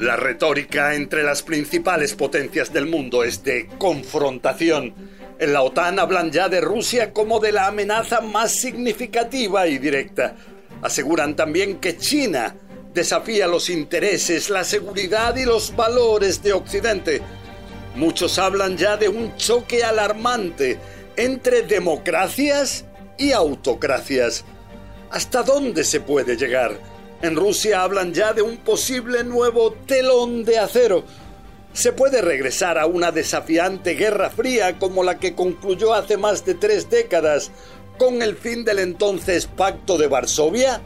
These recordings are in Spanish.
La retórica entre las principales potencias del mundo es de confrontación. En la OTAN hablan ya de Rusia como de la amenaza más significativa y directa. Aseguran también que China desafía los intereses, la seguridad y los valores de Occidente. Muchos hablan ya de un choque alarmante entre democracias y autocracias. ¿Hasta dónde se puede llegar? En Rusia hablan ya de un posible nuevo telón de acero. ¿Se puede regresar a una desafiante guerra fría como la que concluyó hace más de tres décadas con el fin del entonces Pacto de Varsovia?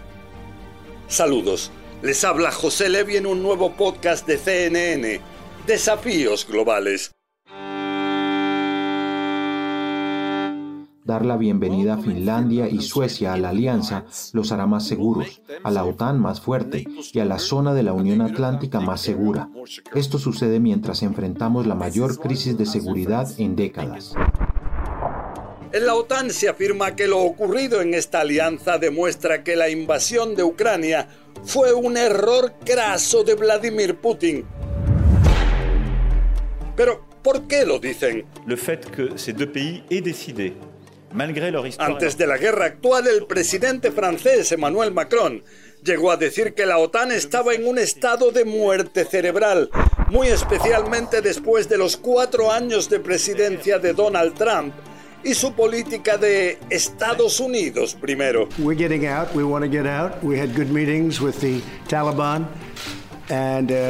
Saludos, les habla José Levi en un nuevo podcast de CNN, Desafíos Globales. Dar la bienvenida a Finlandia y Suecia a la alianza los hará más seguros, a la OTAN más fuerte y a la zona de la Unión Atlántica más segura. Esto sucede mientras enfrentamos la mayor crisis de seguridad en décadas. En la OTAN se afirma que lo ocurrido en esta alianza demuestra que la invasión de Ucrania fue un error craso de Vladimir Putin. Pero, ¿por qué lo dicen? Le fait que ces deux pays aient décidé antes de la guerra actual, el presidente francés Emmanuel Macron llegó a decir que la OTAN estaba en un estado de muerte cerebral, muy especialmente después de los cuatro años de presidencia de Donald Trump y su política de Estados Unidos primero.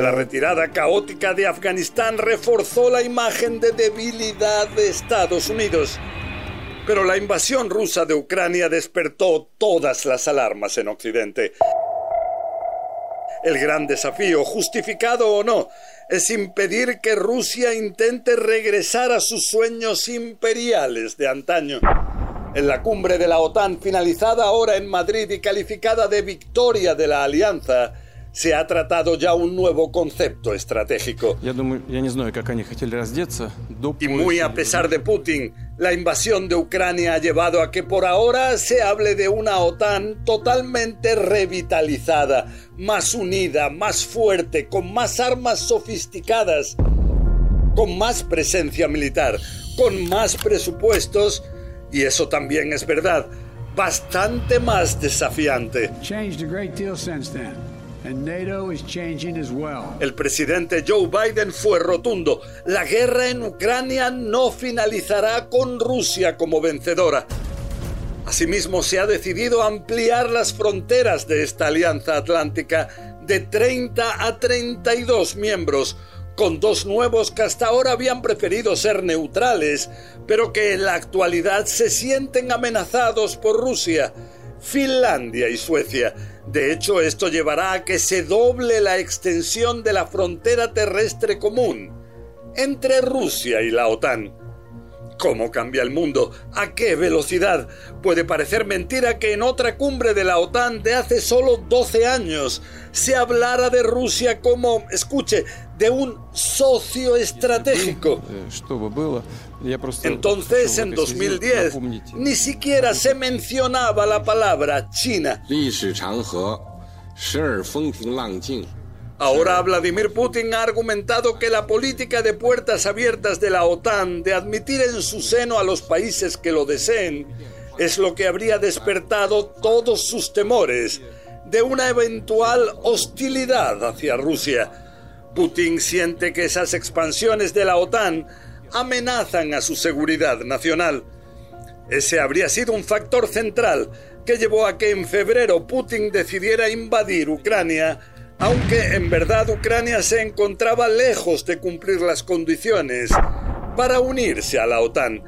La retirada caótica de Afganistán reforzó la imagen de debilidad de Estados Unidos. Pero la invasión rusa de Ucrania despertó todas las alarmas en Occidente. El gran desafío, justificado o no, es impedir que Rusia intente regresar a sus sueños imperiales de antaño. En la cumbre de la OTAN, finalizada ahora en Madrid y calificada de victoria de la alianza, se ha tratado ya un nuevo concepto estratégico. Y muy a pesar de Putin, la invasión de Ucrania ha llevado a que por ahora se hable de una OTAN totalmente revitalizada, más unida, más fuerte, con más armas sofisticadas, con más presencia militar, con más presupuestos, y eso también es verdad, bastante más desafiante. El presidente Joe Biden fue rotundo. La guerra en Ucrania no finalizará con Rusia como vencedora. Asimismo, se ha decidido ampliar las fronteras de esta alianza atlántica de 30 a 32 miembros, con dos nuevos que hasta ahora habían preferido ser neutrales, pero que en la actualidad se sienten amenazados por Rusia, Finlandia y Suecia de hecho, esto llevará a que se doble la extensión de la frontera terrestre común entre Rusia y la OTAN. ¿Cómo cambia el mundo? ¿A qué velocidad? Puede parecer mentira que en otra cumbre de la OTAN de hace solo 12 años se hablara de Rusia como, escuche, de un socio estratégico. Entonces, en 2010, ni siquiera se mencionaba la palabra China. Ahora Vladimir Putin ha argumentado que la política de puertas abiertas de la OTAN, de admitir en su seno a los países que lo deseen, es lo que habría despertado todos sus temores de una eventual hostilidad hacia Rusia. Putin siente que esas expansiones de la OTAN amenazan a su seguridad nacional. Ese habría sido un factor central que llevó a que en febrero Putin decidiera invadir Ucrania, aunque en verdad Ucrania se encontraba lejos de cumplir las condiciones para unirse a la OTAN.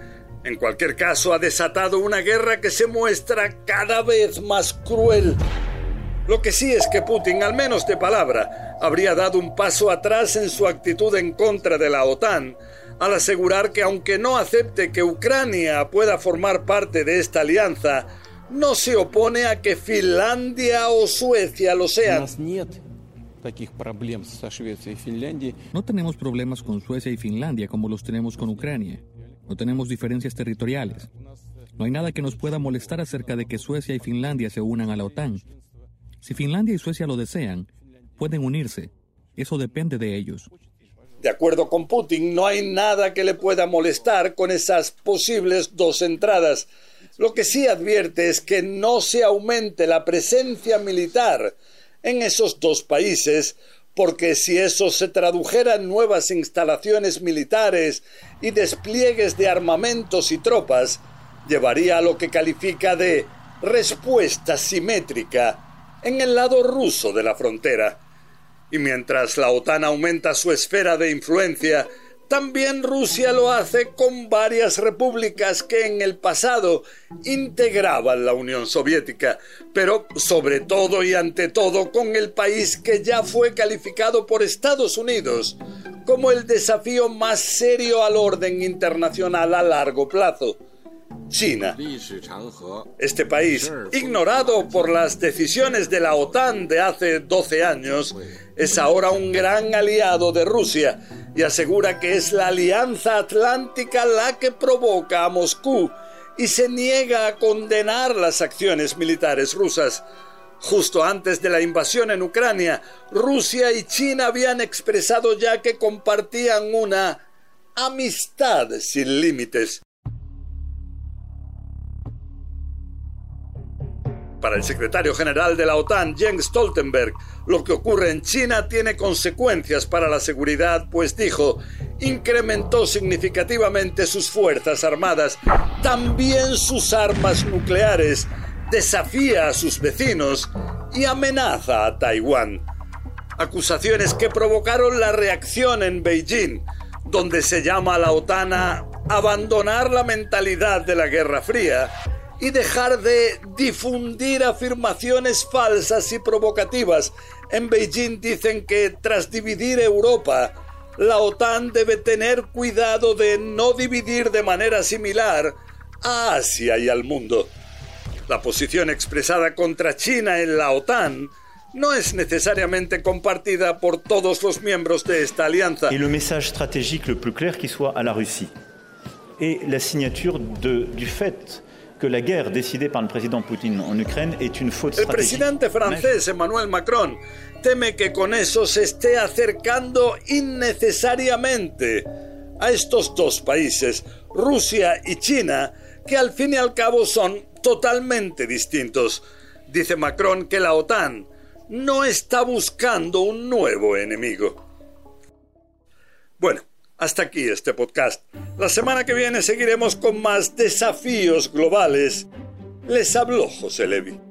En cualquier caso, ha desatado una guerra que se muestra cada vez más cruel. Lo que sí es que Putin, al menos de palabra, habría dado un paso atrás en su actitud en contra de la OTAN, al asegurar que aunque no acepte que Ucrania pueda formar parte de esta alianza, no se opone a que Finlandia o Suecia lo sean. No tenemos problemas con Suecia y Finlandia como los tenemos con Ucrania. No tenemos diferencias territoriales. No hay nada que nos pueda molestar acerca de que Suecia y Finlandia se unan a la OTAN. Si Finlandia y Suecia lo desean, pueden unirse. Eso depende de ellos. De acuerdo con Putin, no hay nada que le pueda molestar con esas posibles dos entradas. Lo que sí advierte es que no se aumente la presencia militar en esos dos países, porque si eso se tradujera en nuevas instalaciones militares y despliegues de armamentos y tropas, llevaría a lo que califica de respuesta simétrica en el lado ruso de la frontera. Y mientras la OTAN aumenta su esfera de influencia, también Rusia lo hace con varias repúblicas que en el pasado integraban la Unión Soviética, pero sobre todo y ante todo con el país que ya fue calificado por Estados Unidos como el desafío más serio al orden internacional a largo plazo. China. Este país, ignorado por las decisiones de la OTAN de hace 12 años, es ahora un gran aliado de Rusia y asegura que es la Alianza Atlántica la que provoca a Moscú y se niega a condenar las acciones militares rusas. Justo antes de la invasión en Ucrania, Rusia y China habían expresado ya que compartían una amistad sin límites. Para el secretario general de la OTAN, Jens Stoltenberg, lo que ocurre en China tiene consecuencias para la seguridad, pues dijo, incrementó significativamente sus fuerzas armadas, también sus armas nucleares, desafía a sus vecinos y amenaza a Taiwán. Acusaciones que provocaron la reacción en Beijing, donde se llama a la OTAN a abandonar la mentalidad de la Guerra Fría y dejar de difundir afirmaciones falsas y provocativas. En Beijing dicen que tras dividir Europa, la OTAN debe tener cuidado de no dividir de manera similar a Asia y al mundo. La posición expresada contra China en la OTAN no es necesariamente compartida por todos los miembros de esta alianza. Y el mensaje estratégico le plus clair qui soit a la Rusia. Et la signature de, du fait que la guerra decidida por el presidente Putin en Ucrania es una faute El presidente francés Emmanuel Macron teme que con eso se esté acercando innecesariamente a estos dos países, Rusia y China, que al fin y al cabo son totalmente distintos. Dice Macron que la OTAN no está buscando un nuevo enemigo. Bueno, hasta aquí este podcast. La semana que viene seguiremos con más desafíos globales. Les habló José Levi.